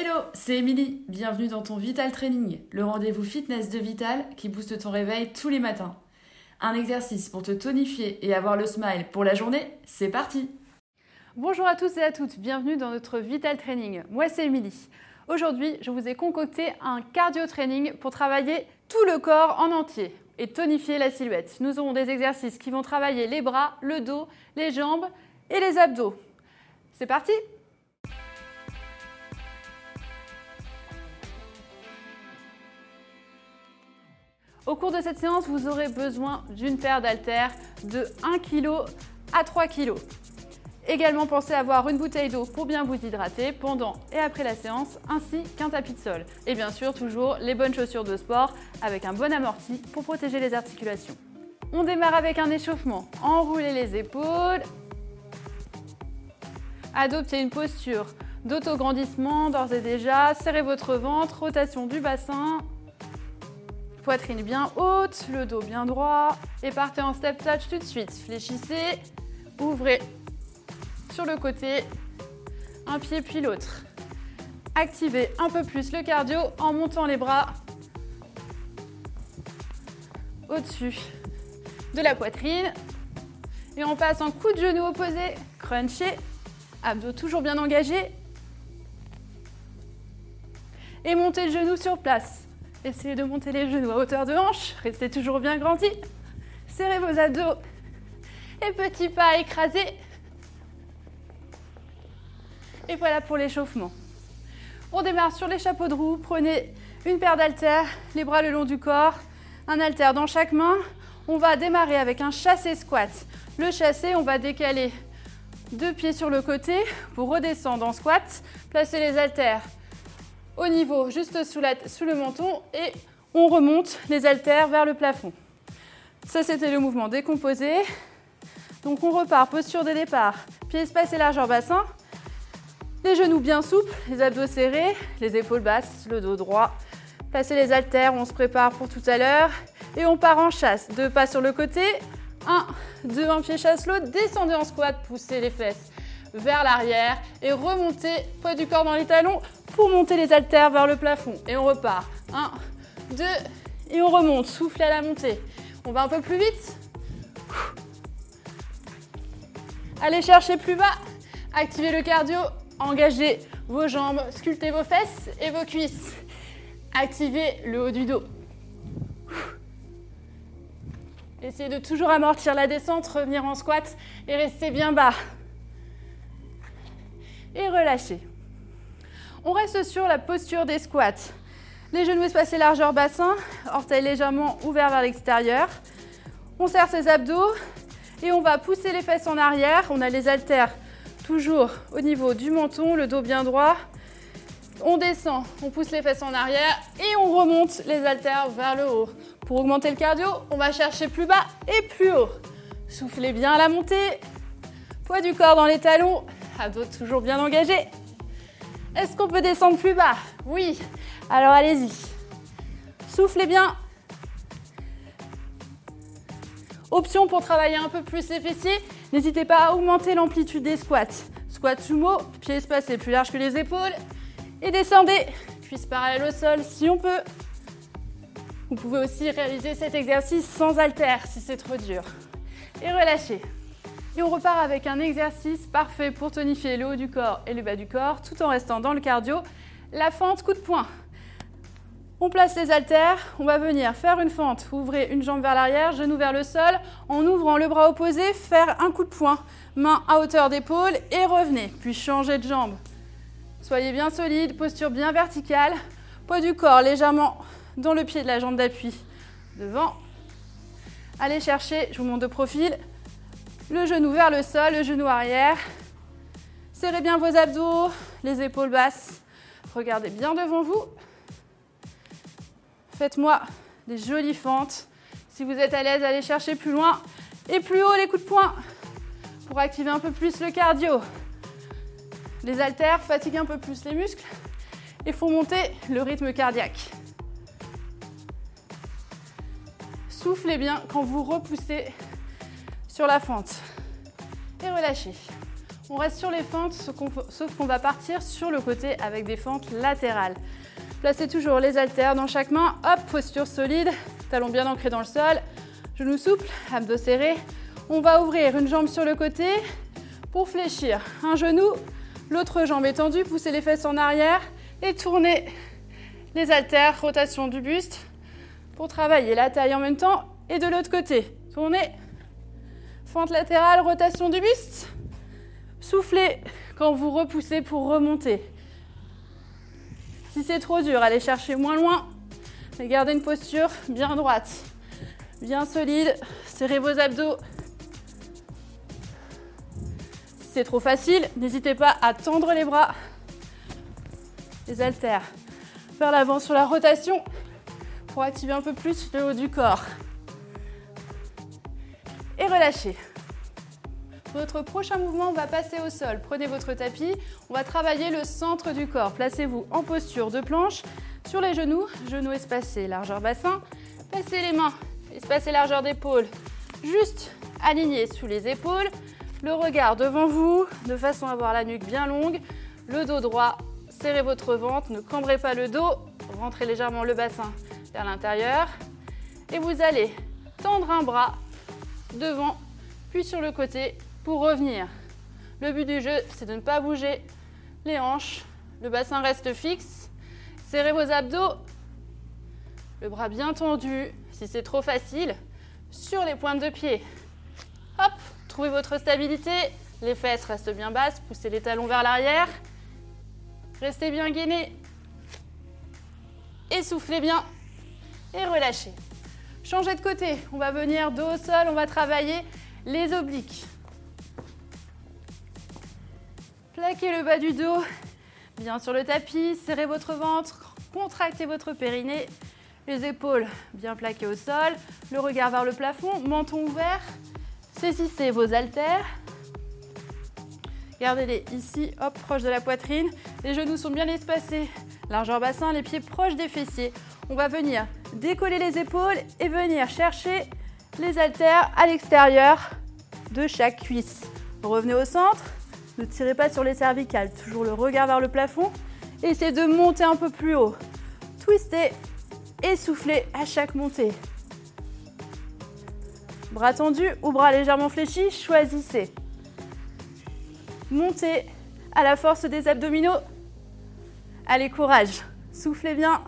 Hello, c'est Émilie. Bienvenue dans ton Vital Training, le rendez-vous fitness de Vital qui booste ton réveil tous les matins. Un exercice pour te tonifier et avoir le smile pour la journée, c'est parti Bonjour à tous et à toutes, bienvenue dans notre Vital Training. Moi c'est Émilie. Aujourd'hui, je vous ai concocté un cardio training pour travailler tout le corps en entier et tonifier la silhouette. Nous aurons des exercices qui vont travailler les bras, le dos, les jambes et les abdos. C'est parti? Au cours de cette séance, vous aurez besoin d'une paire d'haltères de 1 kg à 3 kg. Également, pensez à avoir une bouteille d'eau pour bien vous hydrater pendant et après la séance, ainsi qu'un tapis de sol. Et bien sûr, toujours les bonnes chaussures de sport avec un bon amorti pour protéger les articulations. On démarre avec un échauffement. Enroulez les épaules. Adoptez une posture d'autograndissement d'ores et déjà. Serrez votre ventre, rotation du bassin. Poitrine bien haute, le dos bien droit. Et partez en step touch tout de suite. Fléchissez, ouvrez sur le côté, un pied puis l'autre. Activez un peu plus le cardio en montant les bras au-dessus de la poitrine. Et on passe en coup de genou opposé, crunché, abdos toujours bien engagés. Et montez le genou sur place. Essayez de monter les genoux à hauteur de hanche. Restez toujours bien grandi. Serrez vos abdos. Et petit pas écrasé. Et voilà pour l'échauffement. On démarre sur les chapeaux de roue. Prenez une paire d'haltères, les bras le long du corps, un haltère dans chaque main. On va démarrer avec un chassé squat. Le chassé, on va décaler deux pieds sur le côté pour redescendre en squat. Placez les haltères au niveau juste sous, le menton et on remonte les haltères vers le plafond. Ça, c'était le mouvement décomposé. Donc, on repart, posture de départ, pieds espacés, largeur bassin. Les genoux bien souples, les abdos serrés, les épaules basses, le dos droit. Placez les haltères, on se prépare pour tout à l'heure. Et on part en chasse. Deux pas sur le côté. Un, deux, un pied chasse l'autre. Descendez en squat, poussez les fesses vers l'arrière et remontez poids du corps dans les talons pour monter les haltères vers le plafond. Et on repart. Un, deux, et on remonte. Soufflez à la montée. On va un peu plus vite. Allez chercher plus bas. Activez le cardio. Engagez vos jambes. Sculptez vos fesses et vos cuisses. Activez le haut du dos. Essayez de toujours amortir la descente, revenir en squat et rester bien bas. Et relâchez. On reste sur la posture des squats. Les genoux espacés largeur bassin, orteils légèrement ouverts vers l'extérieur. On serre ses abdos et on va pousser les fesses en arrière. On a les haltères toujours au niveau du menton, le dos bien droit. On descend, on pousse les fesses en arrière et on remonte les haltères vers le haut. Pour augmenter le cardio, on va chercher plus bas et plus haut. Soufflez bien à la montée. Poids du corps dans les talons, abdos toujours bien engagés. Est-ce qu'on peut descendre plus bas? Oui. Alors allez-y. Soufflez bien. Option pour travailler un peu plus les fessiers, n'hésitez pas à augmenter l'amplitude des squats. Squat sumo, pieds espacés plus larges que les épaules. Et descendez, cuisse parallèle au sol si on peut. Vous pouvez aussi réaliser cet exercice sans haltère si c'est trop dur. Et relâchez. Et on repart avec un exercice parfait pour tonifier le haut du corps et le bas du corps tout en restant dans le cardio. La fente coup de poing. On place les haltères, on va venir faire une fente, ouvrez une jambe vers l'arrière, genou vers le sol, en ouvrant le bras opposé, faire un coup de poing, main à hauteur d'épaule et revenez, puis changez de jambe. Soyez bien solide, posture bien verticale, poids du corps légèrement dans le pied de la jambe d'appui devant. Allez chercher, je vous montre de profil, le genou vers le sol, le genou arrière. Serrez bien vos abdos, les épaules basses. Regardez bien devant vous. Faites-moi des jolies fentes. Si vous êtes à l'aise, allez chercher plus loin et plus haut les coups de poing pour activer un peu plus le cardio. Les haltères fatiguent un peu plus les muscles et font monter le rythme cardiaque. Soufflez bien quand vous repoussez la fente. Et relâchez. On reste sur les fentes, sauf qu'on va partir sur le côté avec des fentes latérales. Placez toujours les haltères dans chaque main. Hop, posture solide, talons bien ancrés dans le sol, genoux souples, abdos serrés. On va ouvrir une jambe sur le côté pour fléchir un genou, l'autre jambe étendue, poussez les fesses en arrière et tournez les haltères, rotation du buste pour travailler la taille en même temps et de l'autre côté. Tournez, fente latérale, rotation du buste. Soufflez quand vous repoussez pour remonter. Si c'est trop dur, allez chercher moins loin. Mais gardez une posture bien droite, bien solide. Serrez vos abdos. Si c'est trop facile, n'hésitez pas à tendre les bras. Les haltères vers l'avant sur la rotation pour activer un peu plus le haut du corps. Relâchez. Votre prochain mouvement va passer au sol. Prenez votre tapis. On va travailler le centre du corps. Placez-vous en posture de planche sur les genoux, genoux espacés, largeur bassin. Placez les mains, espacées largeur d'épaule, juste alignés sous les épaules. Le regard devant vous, de façon à avoir la nuque bien longue. Le dos droit, serrez votre ventre, ne cambrez pas le dos. Rentrez légèrement le bassin vers l'intérieur. Et vous allez tendre un bras devant, puis sur le côté pour revenir. Le but du jeu, c'est de ne pas bouger les hanches. Le bassin reste fixe. Serrez vos abdos. Le bras bien tendu. Si c'est trop facile, sur les pointes de pied. Hop, trouvez votre stabilité. Les fesses restent bien basses. Poussez les talons vers l'arrière. Restez bien gainés. Essoufflez bien. Et relâchez. Changez de côté. On va venir dos au sol. On va travailler les obliques. Plaquez le bas du dos bien sur le tapis, serrez votre ventre, contractez votre périnée, les épaules bien plaquées au sol, le regard vers le plafond, menton ouvert, saisissez vos haltères. Gardez-les ici, hop, proche de la poitrine. Les genoux sont bien espacés. Largeur bassin, les pieds proches des fessiers. On va venir décoller les épaules et venir chercher les haltères à l'extérieur de chaque cuisse. Revenez au centre, ne tirez pas sur les cervicales, toujours le regard vers le plafond. Essayez de monter un peu plus haut. Twistez et soufflez à chaque montée. Bras tendus ou bras légèrement fléchis, choisissez. Montez à la force des abdominaux. Allez, courage. Soufflez bien.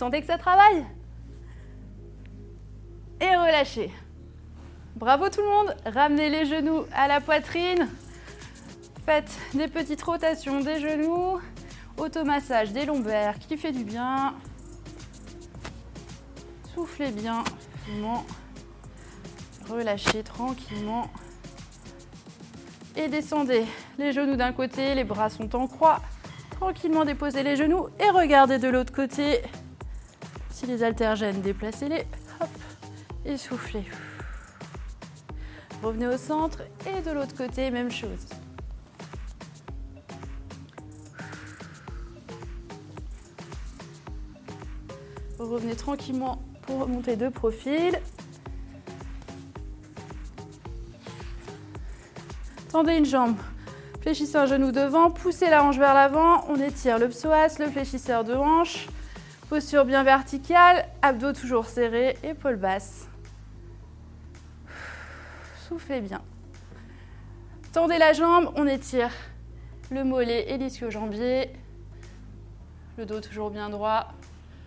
Sentez que ça travaille Et relâchez. Bravo tout le monde. Ramenez les genoux à la poitrine. Faites des petites rotations des genoux. Automassage des lombaires qui fait du bien. Soufflez bien. Relâchez tranquillement. Et descendez les genoux d'un côté, les bras sont en croix. Tranquillement déposez les genoux et regardez de l'autre côté. Les haltères gênent, déplacez-les. Hop. Et soufflez. Revenez au centre et de l'autre côté, même chose. Revenez tranquillement pour remonter de profil. Tendez une jambe, fléchissez un genou devant, poussez la hanche vers l'avant, on étire le psoas, le fléchisseur de hanche, posture bien verticale, abdos toujours serrés, épaules basses. Soufflez bien. Tendez la jambe, on étire le mollet et l'ischio-jambier. Le dos toujours bien droit.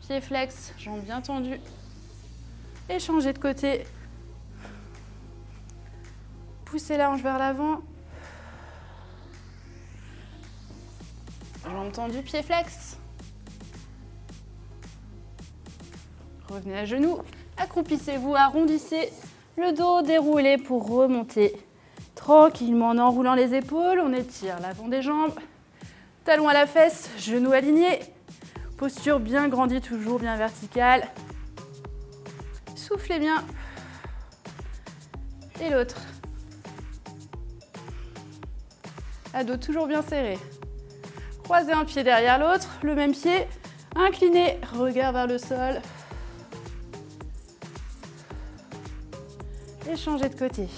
Pied flex, jambes bien tendues. Et changez de côté. Poussez la hanche vers l'avant. Jambes tendues, pied flex. Revenez à genoux. Accroupissez-vous, arrondissez le dos déroulé pour remonter tranquillement en enroulant les épaules. On étire l'avant des jambes. Talons à la fesse, genoux alignés. Posture bien grandie, toujours bien verticale. Soufflez bien. Et l'autre. Ado toujours bien serré. Croisez un pied derrière l'autre, le même pied. Incliné, regard vers le sol. Changez de côté.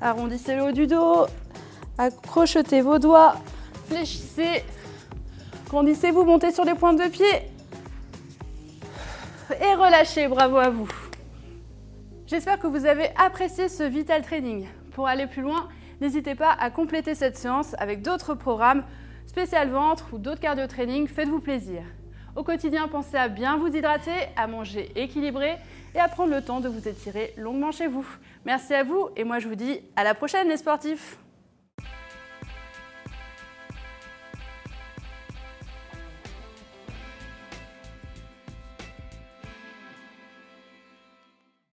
Arrondissez le haut du dos. Accrochetez vos doigts. Fléchissez. Grandissez-vous, montez sur les pointes de pied. Et relâchez, bravo à vous. J'espère que vous avez apprécié ce Vital Training. Pour aller plus loin, n'hésitez pas à compléter cette séance avec d'autres programmes, spécial ventre ou d'autres cardio training. Faites-vous plaisir. Au quotidien, pensez à bien vous hydrater, à manger équilibré et à prendre le temps de vous étirer longuement chez vous. Merci à vous et moi je vous dis à la prochaine les sportifs